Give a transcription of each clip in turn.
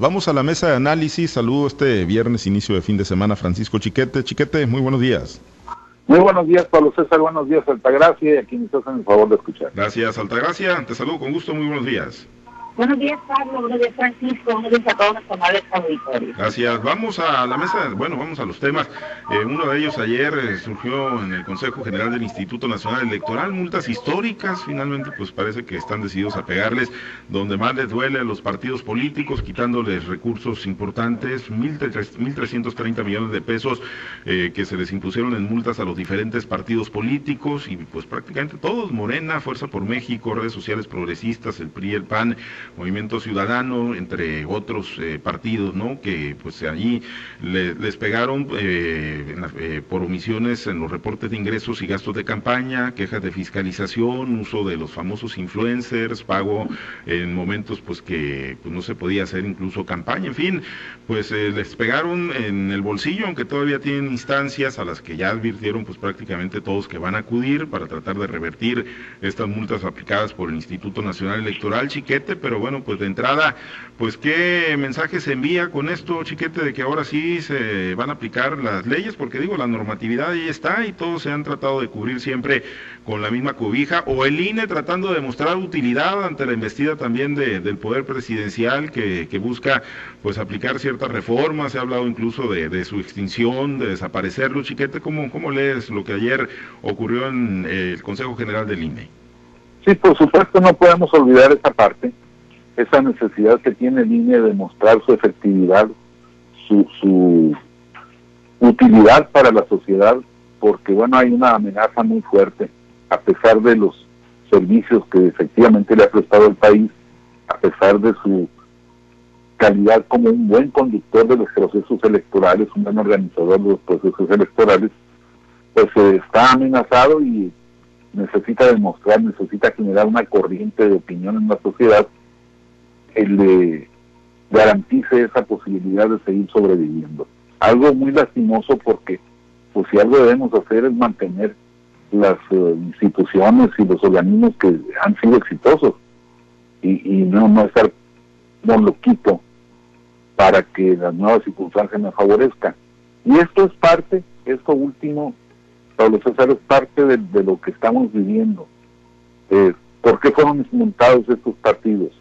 Vamos a la mesa de análisis. Saludo este viernes, inicio de fin de semana, Francisco Chiquete. Chiquete, muy buenos días. Muy buenos días, Pablo César. Buenos días, Altagracia, y a quienes hacen el favor de escuchar. Gracias, Altagracia. Te saludo con gusto. Muy buenos días. Buenos días, Pablo. Buenos días, Francisco. Buenos días a todos los amables auditorios. Gracias. Vamos a la mesa, bueno, vamos a los temas. Eh, uno de ellos ayer eh, surgió en el Consejo General del Instituto Nacional Electoral, multas históricas. Finalmente, pues parece que están decididos a pegarles donde más les duele a los partidos políticos, quitándoles recursos importantes, 1.330 millones de pesos eh, que se les impusieron en multas a los diferentes partidos políticos y pues prácticamente todos, Morena, Fuerza por México, redes sociales progresistas, el PRI, el PAN, Movimiento Ciudadano, entre otros eh, partidos, ¿no? Que pues allí les pegaron eh, eh, por omisiones en los reportes de ingresos y gastos de campaña, quejas de fiscalización, uso de los famosos influencers, pago en momentos pues que pues, no se podía hacer incluso campaña, en fin, pues les pegaron en el bolsillo, aunque todavía tienen instancias a las que ya advirtieron pues prácticamente todos que van a acudir para tratar de revertir estas multas aplicadas por el Instituto Nacional Electoral, Chiquete, pero bueno, pues de entrada, pues qué mensaje se envía con esto, chiquete, de que ahora sí se van a aplicar las leyes, porque digo, la normatividad ahí está y todos se han tratado de cubrir siempre con la misma cobija, o el INE tratando de mostrar utilidad ante la investida también del poder presidencial que, busca pues aplicar ciertas reformas, se ha hablado incluso de, su extinción, de desaparecerlo, chiquete, ¿cómo, ¿cómo lees lo que ayer ocurrió en el Consejo General del INE? Sí, por supuesto no podemos olvidar esa parte esa necesidad que tiene línea de mostrar su efectividad, su, su utilidad para la sociedad, porque bueno, hay una amenaza muy fuerte, a pesar de los servicios que efectivamente le ha prestado el país, a pesar de su calidad como un buen conductor de los procesos electorales, un buen organizador de los procesos electorales, pues está amenazado y necesita demostrar, necesita generar una corriente de opinión en la sociedad que le garantice esa posibilidad de seguir sobreviviendo. Algo muy lastimoso porque pues si algo debemos hacer es mantener las eh, instituciones y los organismos que han sido exitosos y, no, no estar lo loquito para que las nuevas circunstancias me favorezcan. Y esto es parte, esto último, Pablo César, es parte de, lo que estamos viviendo. Eh, ¿Por qué fueron desmontados estos partidos?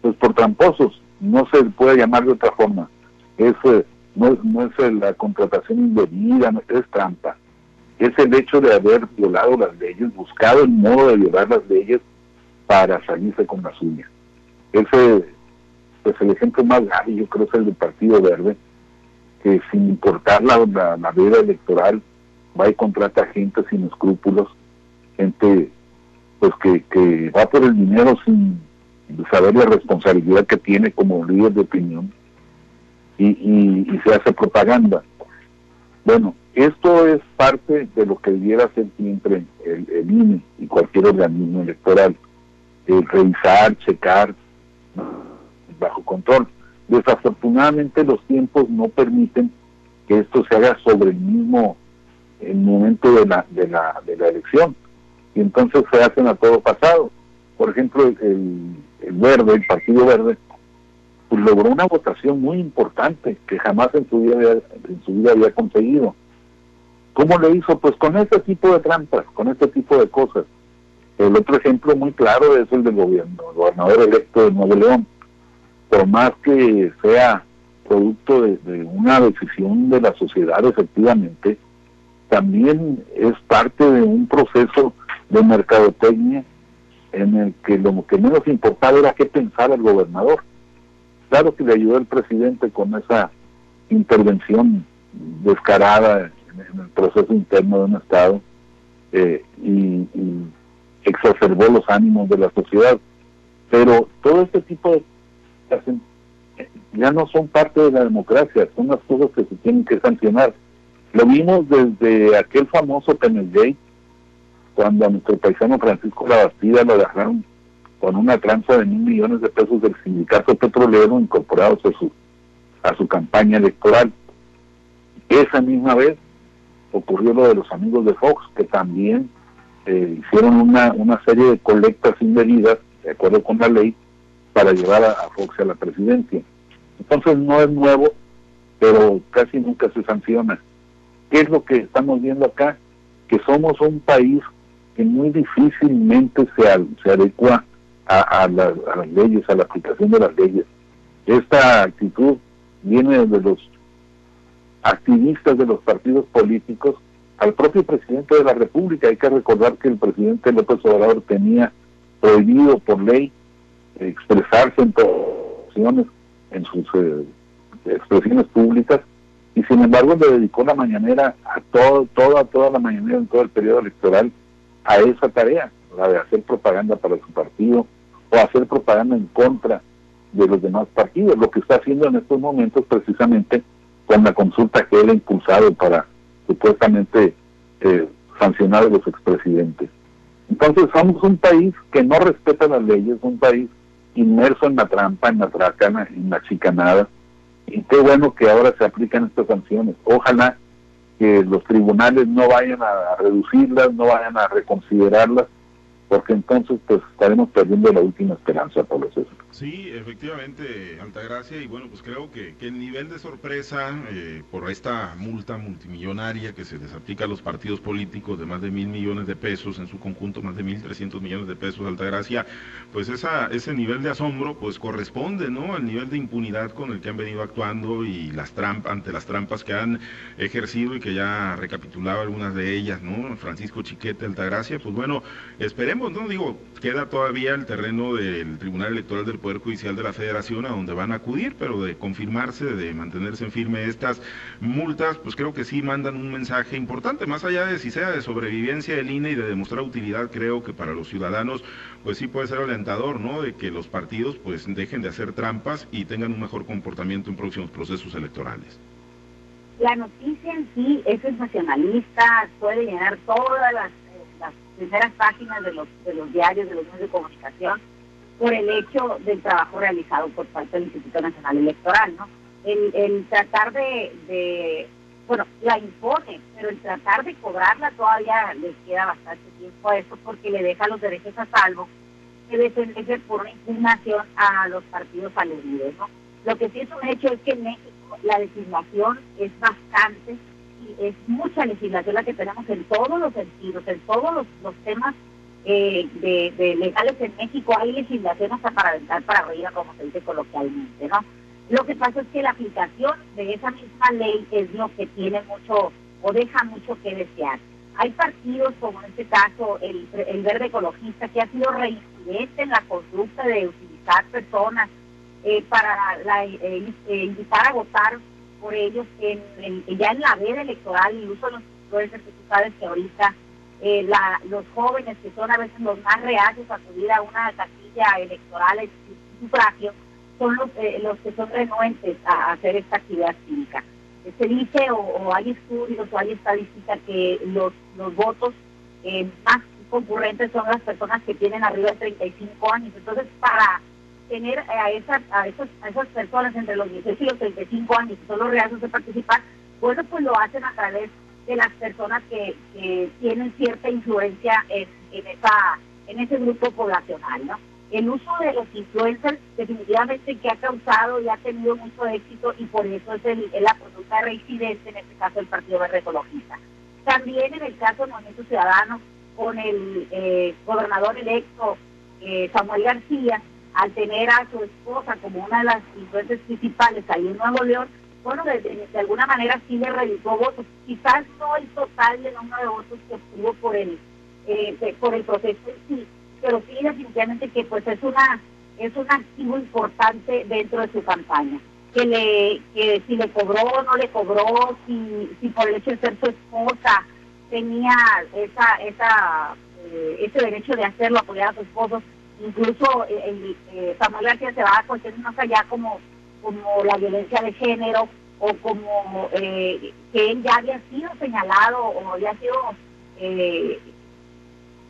Pues por tramposos, no se puede llamar de otra forma. Es, eh, no, no es eh, la contratación indebida, no, es trampa. Es el hecho de haber violado las leyes, buscado el modo de violar las leyes para salirse con la suya. Ese, pues el ejemplo más grave yo creo es el del Partido Verde, que sin importar la, la, vida electoral va y contrata gente sin escrúpulos, gente pues que, que va por el dinero sin saber la responsabilidad que tiene como líder de opinión y, y, se hace propaganda. Bueno, esto es parte de lo que debiera ser siempre el, el INE y cualquier organismo electoral, el revisar, checar, bajo control. Desafortunadamente los tiempos no permiten que esto se haga sobre el mismo el momento de la, de la, de la elección. Y entonces se hacen a todo pasado. Por ejemplo, el, Verde, el Partido Verde, pues logró una votación muy importante que jamás en su vida había, en su vida había conseguido. ¿Cómo lo hizo? Pues con este tipo de trampas, con este tipo de cosas. El otro ejemplo muy claro es el del gobierno, el gobernador electo de Nuevo León. Por más que sea producto de una decisión de la sociedad, efectivamente, también es parte de un proceso de mercadotecnia en el que lo que menos importaba era qué pensaba el gobernador. Claro que le ayudó el presidente con esa intervención descarada en, el proceso interno de un Estado eh, y, exacerbó los ánimos de la sociedad. Pero todo este tipo de ya no son parte de la democracia, son las cosas que se tienen que sancionar. Lo vimos desde aquel famoso Gate cuando a nuestro paisano Francisco Labastida lo dejaron con una tranza de mil millones de pesos del sindicato petrolero incorporados a su, a su campaña electoral. Esa misma vez ocurrió lo de los amigos de Fox, que también eh, hicieron una, una serie de colectas indebidas, de acuerdo con la ley, para llevar a, Fox a la presidencia. Entonces no es nuevo, pero casi nunca se sanciona. ¿Qué es lo que estamos viendo acá? Que somos un país que muy difícilmente se, se adecua a, a las leyes, a la aplicación de las leyes. Esta actitud viene de los activistas de los partidos políticos al propio presidente de la República. Hay que recordar que el presidente López Obrador tenía prohibido por ley expresarse en todas en sus eh, expresiones públicas y sin embargo le dedicó la mañanera a todo, toda, toda la mañanera en todo el periodo electoral a esa tarea, la de hacer propaganda para su partido o hacer propaganda en contra de los demás partidos, lo que está haciendo en estos momentos precisamente con la consulta que él ha impulsado para supuestamente eh, sancionar a los expresidentes. Entonces somos un país que no respeta las leyes, un país inmerso en la trampa, en la tracana, en la chicanada, y qué bueno que ahora se aplican estas sanciones. Ojalá que los tribunales no vayan a reducirlas, no vayan a reconsiderarlas, porque entonces pues estaremos perdiendo la última esperanza, por César. Sí, efectivamente, Altagracia, y bueno, pues creo que, el nivel de sorpresa eh, por esta multa multimillonaria que se les aplica a los partidos políticos de más de mil millones de pesos, en su conjunto más de mil trescientos millones de pesos, Altagracia, pues esa, ese nivel de asombro pues corresponde, ¿no?, al nivel de impunidad con el que han venido actuando y las trampas, ante las trampas que han ejercido y que ya recapitulaba algunas de ellas, ¿no?, Francisco Chiquete, Altagracia, pues bueno, esperemos, ¿no?, digo, queda todavía el terreno del Tribunal Electoral del Poder Judicial de la Federación a donde van a acudir, pero de confirmarse, de mantenerse en firme estas multas, pues creo que sí mandan un mensaje importante, más allá de si sea de sobrevivencia del INE y de demostrar utilidad, creo que para los ciudadanos, pues sí puede ser alentador, ¿no? De que los partidos pues dejen de hacer trampas y tengan un mejor comportamiento en próximos procesos electorales. La noticia en sí es sensacionalista, puede llenar todas las, las primeras páginas de los, de los diarios, de los medios de comunicación, por el hecho del trabajo realizado por parte del Instituto Nacional Electoral, ¿no? El, tratar de, bueno, la impone, pero el tratar de cobrarla todavía les queda bastante tiempo a eso porque le deja los derechos a salvo de defenderse por una impugnación a los partidos aludidos, ¿no? Lo que sí es un hecho es que en México la legislación es bastante y es mucha legislación la que tenemos en todos los sentidos, en todos los temas eh, de, legales en México hay legislación hasta para aventar para arriba, como se dice coloquialmente, ¿no? Lo que pasa es que la aplicación de esa misma ley es lo que tiene mucho o deja mucho que desear. Hay partidos, como en este caso el, el Verde Ecologista, que ha sido reincidente en la conducta de utilizar personas eh, para la, eh, invitar a votar por ellos en, ya en la veda electoral, el uso de los influencers que tú sabes que ahorita eh, la, los jóvenes que son a veces los más reacios a acudir a una casilla electoral en sufragio, son los, eh, los que son renuentes a, hacer esta actividad cívica. Se dice, o, hay estudios o hay estadísticas que los, los votos eh, más concurrentes son las personas que tienen arriba de 35 años. Entonces, para tener a esas, a, esas, a esas personas entre los 18 y los 35 años que son los reacios de participar, bueno, pues lo hacen a través de las personas que, tienen cierta influencia en, esa, en ese grupo poblacional, ¿no? El uso de los influencers definitivamente que ha causado y ha tenido mucho éxito y por eso es, el, la conducta reincidente, en este caso el Partido Verde Ecologista. También en el caso del Movimiento Ciudadano, con el eh, gobernador electo eh, Samuel García, al tener a su esposa como una de las influencias principales ahí en Nuevo León, bueno, de, alguna manera sí le realizó votos, quizás no el total del número de votos que obtuvo por el, eh, por el proceso sí, pero sí definitivamente que pues es una es un activo importante dentro de su campaña. Que le que si le cobró o no le cobró, si, si por el hecho de ser su esposa tenía esa esa eh, ese derecho de hacerlo, apoyar a su esposo, incluso eh, el, eh, Samuel García se va a cuestiones más allá como como la violencia de género o como eh, que él ya había sido señalado o había sido eh,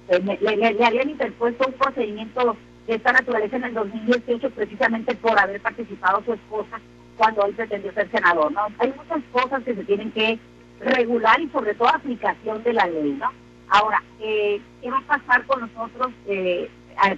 le, habían interpuesto un procedimiento de esta naturaleza en el 2018 precisamente por haber participado su esposa cuando él pretendió ser senador. ¿no? Hay muchas cosas que se tienen que regular y sobre todo aplicación de la ley. ¿no? Ahora, eh, ¿qué va a pasar con nosotros, eh,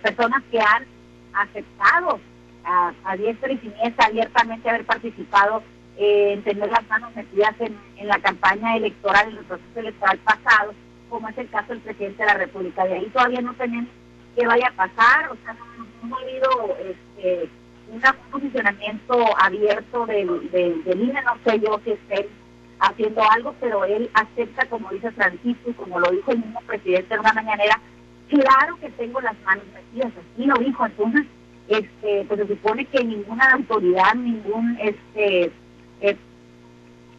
personas que han aceptado a, a diestra y siniestra abiertamente haber participado eh, en tener las manos metidas en, en, la campaña electoral, en el proceso electoral pasado, como es el caso del presidente de la República. De ahí todavía no tenemos que vaya a pasar, o sea, no, no ha habido este, un posicionamiento abierto del, del, del INE, no sé yo si estén haciendo algo, pero él acepta, como dice Francisco, como lo dijo el mismo presidente en una mañanera, claro que tengo las manos metidas, así lo dijo, entonces, este, pues se supone que ninguna autoridad, ningún este eh,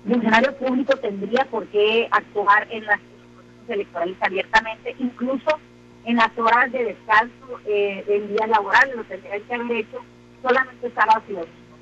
funcionario público tendría por qué actuar en las electorales abiertamente, incluso en las horas de descanso eh, del día laboral, lo tendría que haber hecho solamente sábados y.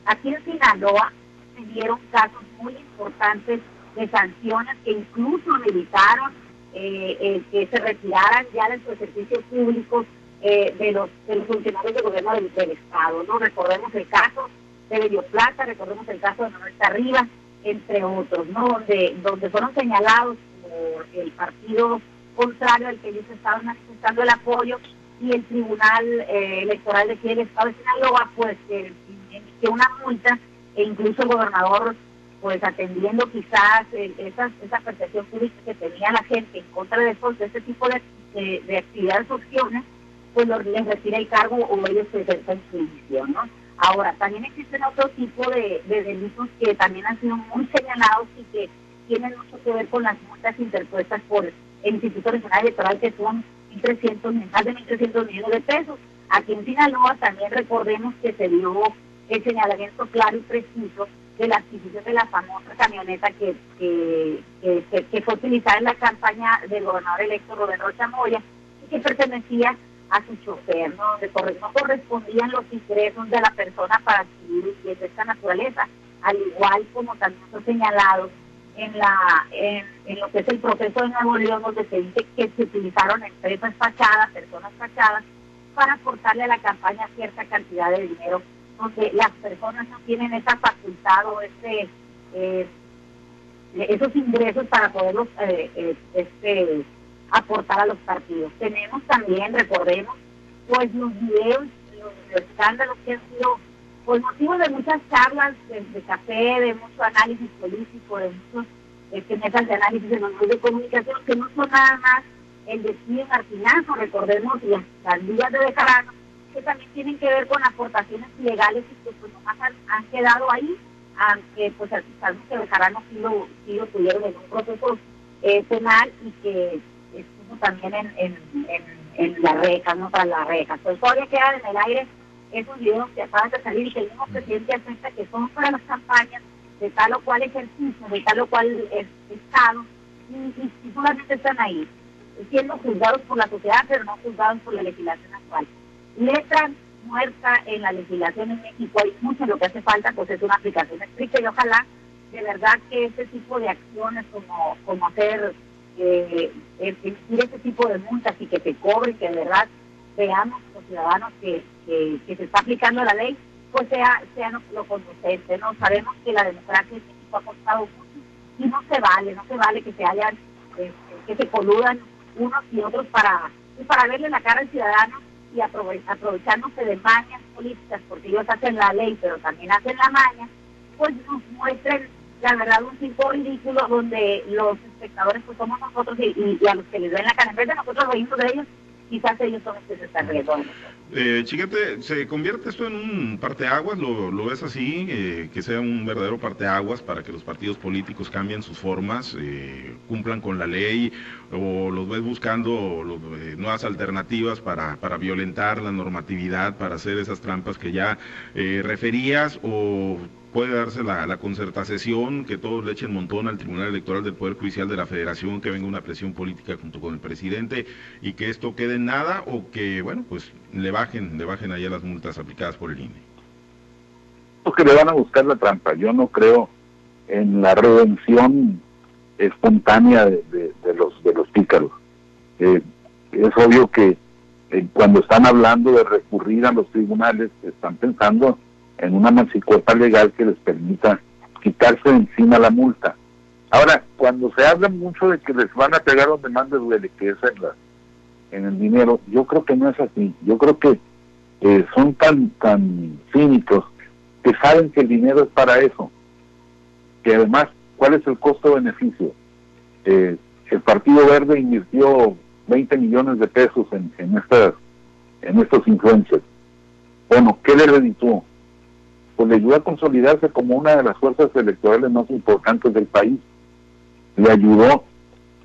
Aquí en Sinaloa se dieron casos muy importantes de sanciones que incluso evitaron eh, eh, que se retiraran ya de sus servicios públicos eh, de, los, de los funcionarios del gobierno del, Estado. no Recordemos el caso de Bello Plata, recordemos el caso de Manuel Arriba, entre otros, ¿no? donde, donde fueron señalados por el partido contrario al que ellos estaban manifestando el apoyo y el Tribunal eh, Electoral de aquí del Estado de Sinaloa pues eh, emitió una multa e incluso el gobernador pues atendiendo quizás eh, esa, esa percepción pública que tenía la gente en contra de, de este tipo de, de, de actividades opciones, pues los, les retira el cargo o ellos ejercen su división, ¿no? Ahora, también existen otro tipo de, de, delitos que también han sido muy señalados y que tienen mucho que ver con las multas interpuestas por el Instituto Nacional Electoral, que son 1.300, más de 1.300 millones de pesos. Aquí en Sinaloa también recordemos que se dio el señalamiento claro y preciso de la adquisición de la famosa camioneta que, que, que, fue utilizada en la campaña del gobernador electo Roberto Rocha Moya y que pertenecía a su chofer, ¿no? donde no correspondían los ingresos de la persona para adquirir de esta naturaleza, al igual como también fue señalado en la en, en, lo que es el proceso de Nuevo León, donde se dice que se utilizaron empresas fachadas, personas fachadas, para aportarle a la campaña cierta cantidad de dinero donde las personas no tienen esa facultad o ese, eh, esos ingresos para poderlos eh, eh, este, aportar a los partidos. Tenemos también, recordemos, pues los videos, los escándalos que han sido pues motivo de muchas charlas de, café, de mucho análisis político, de muchos este, mesas de análisis en los medios de comunicación, que no son nada más el despido martinazo, recordemos las, las vías de Bejarano, que también tienen que ver con aportaciones ilegales y que pues nomás han, han quedado ahí, aunque pues sabemos que Bejarano sí lo, sí lo tuvieron en un proceso eh, penal y que estuvo también en, en, en, en la reja, no para la reja. Pues todavía quedan en el aire. Esos videos que acaban de salir y que el mismo presidente acepta que son para las campañas de tal o cual ejercicio, de tal o cual estado, y, y, y solamente están ahí, siendo juzgados por la sociedad, pero no juzgados por la legislación actual. Letra muerta en la legislación en México, hay mucho, lo que hace falta pues es una aplicación estricta y ojalá de verdad que este tipo de acciones como, como hacer, eh, emitir este tipo de multas y que se cobre, que de verdad veamos los ciudadanos que, se está aplicando la ley, pues sea, sea lo, conducente, ¿no? Sabemos que la democracia en México ha costado mucho y no se vale, no se vale que se hayan, este, que se coludan unos y otros para, para verle la cara al ciudadano y aprovechándose de mañas políticas, porque ellos hacen la ley, pero también hacen la maña, pues nos muestren la verdad un tipo ridículo donde los espectadores pues somos nosotros y, a los que les ven la de nosotros reírnos de ellos, quizás ellos son los que se están riendo eh, Chiquete, ¿se convierte esto en un parteaguas? ¿Lo, ves así? Eh, que sea un verdadero parteaguas para que los partidos políticos cambien sus formas, eh, cumplan con la ley, o los ves buscando eh, nuevas alternativas para, para violentar la normatividad, para hacer esas trampas que ya eh, referías, o puede darse la, la concertación, que todos le echen montón al Tribunal Electoral del Poder Judicial de la Federación, que venga una presión política junto con el presidente y que esto quede en nada o que, bueno, pues le bajen, le bajen allá las multas aplicadas por el INE. Que le van a buscar la trampa. Yo no creo en la redención espontánea de, de, de los de los pícaros. Eh, es obvio que eh, cuando están hablando de recurrir a los tribunales, están pensando en una mancicueta legal que les permita quitarse de encima la multa. Ahora, cuando se habla mucho de que les van a pegar donde más les duele, en, la, en el dinero, yo creo que no es así. Yo creo que eh, son tan, tan cínicos que saben que el dinero es para eso. Que además, ¿cuál es el costo-beneficio? Eh, el Partido Verde invirtió 20 millones de pesos en, estas, en estos influencers. Bueno, ¿qué le redituó? Pues le ayudó a consolidarse como una de las fuerzas electorales más importantes del país. Le ayudó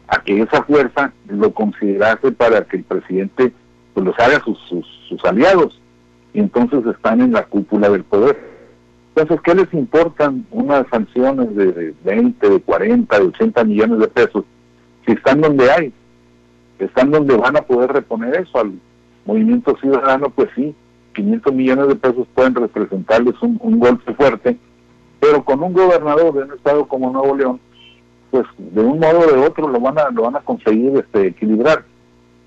a que esa fuerza lo considerase para que el presidente pues los haga sus, sus, aliados y entonces están en la cúpula del poder. Entonces, ¿qué les importan unas sanciones de 20, de 40, de 80 millones de pesos si están donde hay? Están donde van a poder reponer eso al movimiento ciudadano, pues sí, 500 millones de pesos pueden representarles un golpe fuerte, pero con un gobernador de un estado como Nuevo León, pues de un modo o de otro lo van a lo van a conseguir este equilibrar.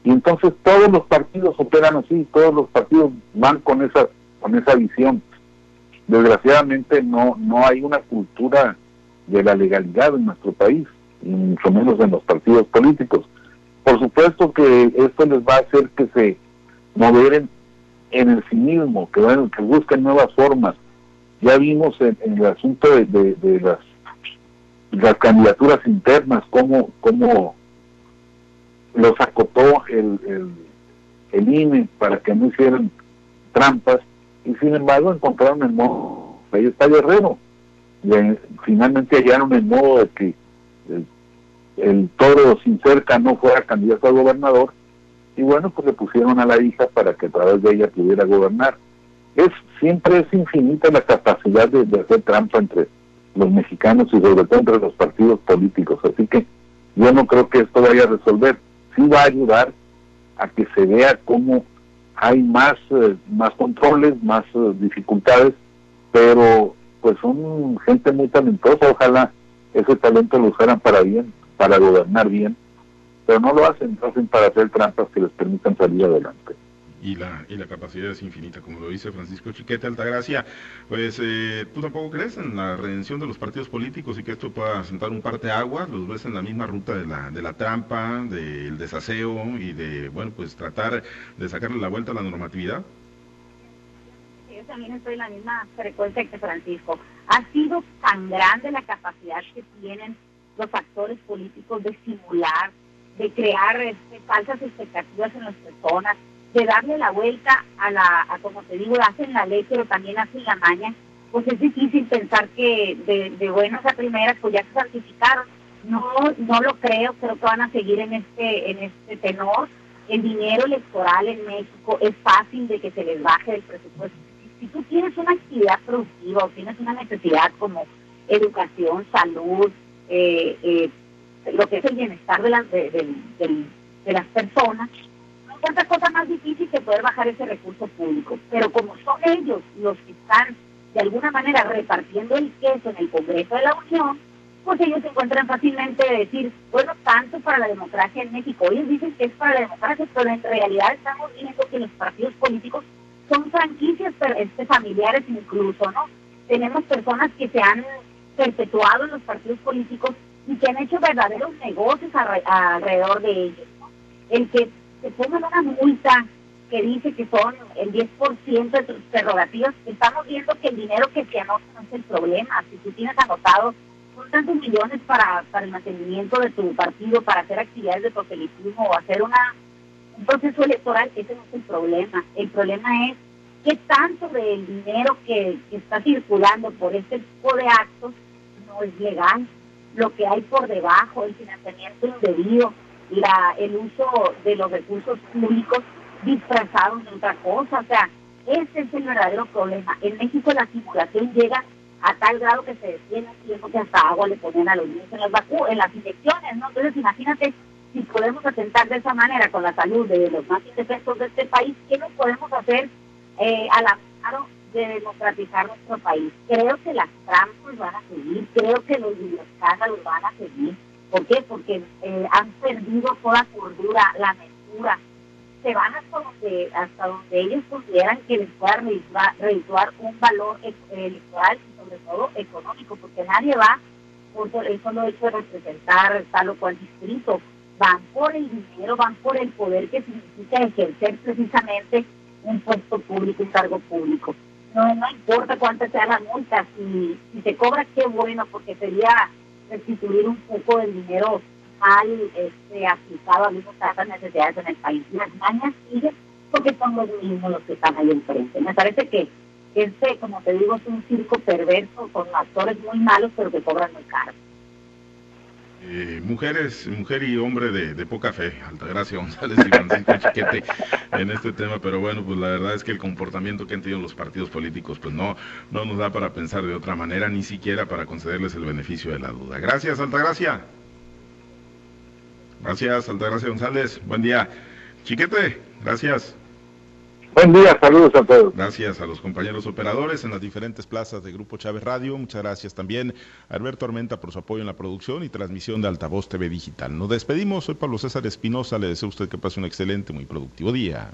Y entonces todos los partidos operan así todos los partidos van con esa con esa visión. Desgraciadamente no no hay una cultura de la legalidad en nuestro país y mucho menos en los partidos políticos. Por supuesto que esto les va a hacer que se moderen en el cinismo que, bueno, que busquen nuevas formas. Ya vimos en, el asunto de las las candidaturas internas, cómo, cómo los acotó el, el, el INE para que no hicieran trampas y sin embargo encontraron el modo, ahí está Guerrero, y finalmente hallaron el modo de que el, toro sin cerca no fuera candidato a gobernador y bueno pues le pusieron a la hija para que a través de ella pudiera gobernar. Es siempre es infinita la capacidad de hacer trampa entre los mexicanos y sobre todo entre los partidos políticos. Así que yo no creo que esto vaya a resolver. Sí va a ayudar a que se vea cómo hay más, eh, más controles, más eh, dificultades, pero pues son gente muy talentosa. Ojalá ese talento lo usaran para bien, para gobernar bien, pero no lo hacen, lo hacen para hacer trampas que les permitan salir adelante y la, y la capacidad es infinita, como lo dice Francisco Chiquete Altagracia. Pues eh, tú tampoco crees en la redención de los partidos políticos y que esto pueda sentar un parte agua, los ves en la misma ruta de la, de la trampa, del desaseo y de, bueno, pues tratar de sacarle la vuelta a la normatividad. Yo también estoy en la misma frecuencia que Francisco. Ha sido tan grande la capacidad que tienen los actores políticos de simular, de crear este, falsas expectativas en las personas, de darle la vuelta a la, a, como te digo, hacen la ley, pero también hacen la maña, pues es difícil pensar que de, de buenas a primeras pues ya se santificaron. No, no lo creo, creo que van a seguir en este, en este tenor. El dinero electoral en México es fácil de que se les baje el presupuesto. Si tú tienes una actividad productiva o tienes una necesidad como educación, salud, eh, eh, lo que es el bienestar de las, de, de las personas, otra cosa más difícil que poder bajar ese recurso público. Pero como son ellos los que están de alguna manera repartiendo el queso en el Congreso de la Unión, pues ellos se encuentran fácilmente de decir, bueno, tanto para la democracia en México. Ellos dicen que es para la democracia, pero en realidad estamos viendo que los partidos políticos son franquicias este, familiares incluso, ¿no? Tenemos personas que se han perpetuado en los partidos políticos y que han hecho verdaderos negocios alrededor de ellos. ¿no? El que se pongan una multa que dice que son el 10% de tus prerrogativas, estamos viendo que el dinero que se anota no es el problema. Si tú tienes anotado son tantos millones para, para el mantenimiento de tu partido, para hacer actividades de proselitismo o hacer una un proceso electoral, ese no es el problema. El problema es qué tanto del dinero que, que está circulando por este tipo de actos no es legal. Lo que hay por debajo, el financiamiento indebido, la, el uso de los recursos públicos disfrazados de otra cosa. O sea, ese es el verdadero problema. En México la simulación llega a tal grado que se detiene tiempo que hasta agua le ponen a los niños en las en las inyecciones, ¿no? Entonces imagínate si podemos atentar de esa manera con la salud de los más indefensos de este país, ¿qué no podemos hacer eh, a la de democratizar nuestro país? Creo que las trampas van a seguir, creo que los escándalos van a seguir, ¿Por qué? Porque eh, han perdido toda cordura, la mesura. Se van hasta donde, hasta donde ellos consideran que les pueda redituar un valor electoral y sobre todo económico, porque nadie va por el solo hecho de representar tal o cual distrito. Van por el dinero, van por el poder que significa ejercer precisamente un puesto público, un cargo público. No, no importa cuánta sea la multa, si, si se cobra, qué bueno, porque sería restituir un poco del dinero al este, aplicado a las necesidades en el país. Las mañas siguen porque son los mismos los que están ahí enfrente. Me parece que este, como te digo, es un circo perverso con actores muy malos, pero que cobran muy caro. Eh, mujeres, mujer y hombre de, poca fe, Altagracia González y Francisco Chiquete en este tema, pero bueno, pues la verdad es que el comportamiento que han tenido los partidos políticos, pues no, no nos da para pensar de otra manera, ni siquiera para concederles el beneficio de la duda. Gracias, Altagracia. Gracias, Altagracia González. Buen día. Chiquete, gracias. Buen día, saludos a todos. Gracias a los compañeros operadores en las diferentes plazas de Grupo Chávez Radio. Muchas gracias también a Alberto Armenta por su apoyo en la producción y transmisión de Altavoz TV Digital. Nos despedimos. Soy Pablo César Espinosa. Le deseo a usted que pase un excelente, muy productivo día.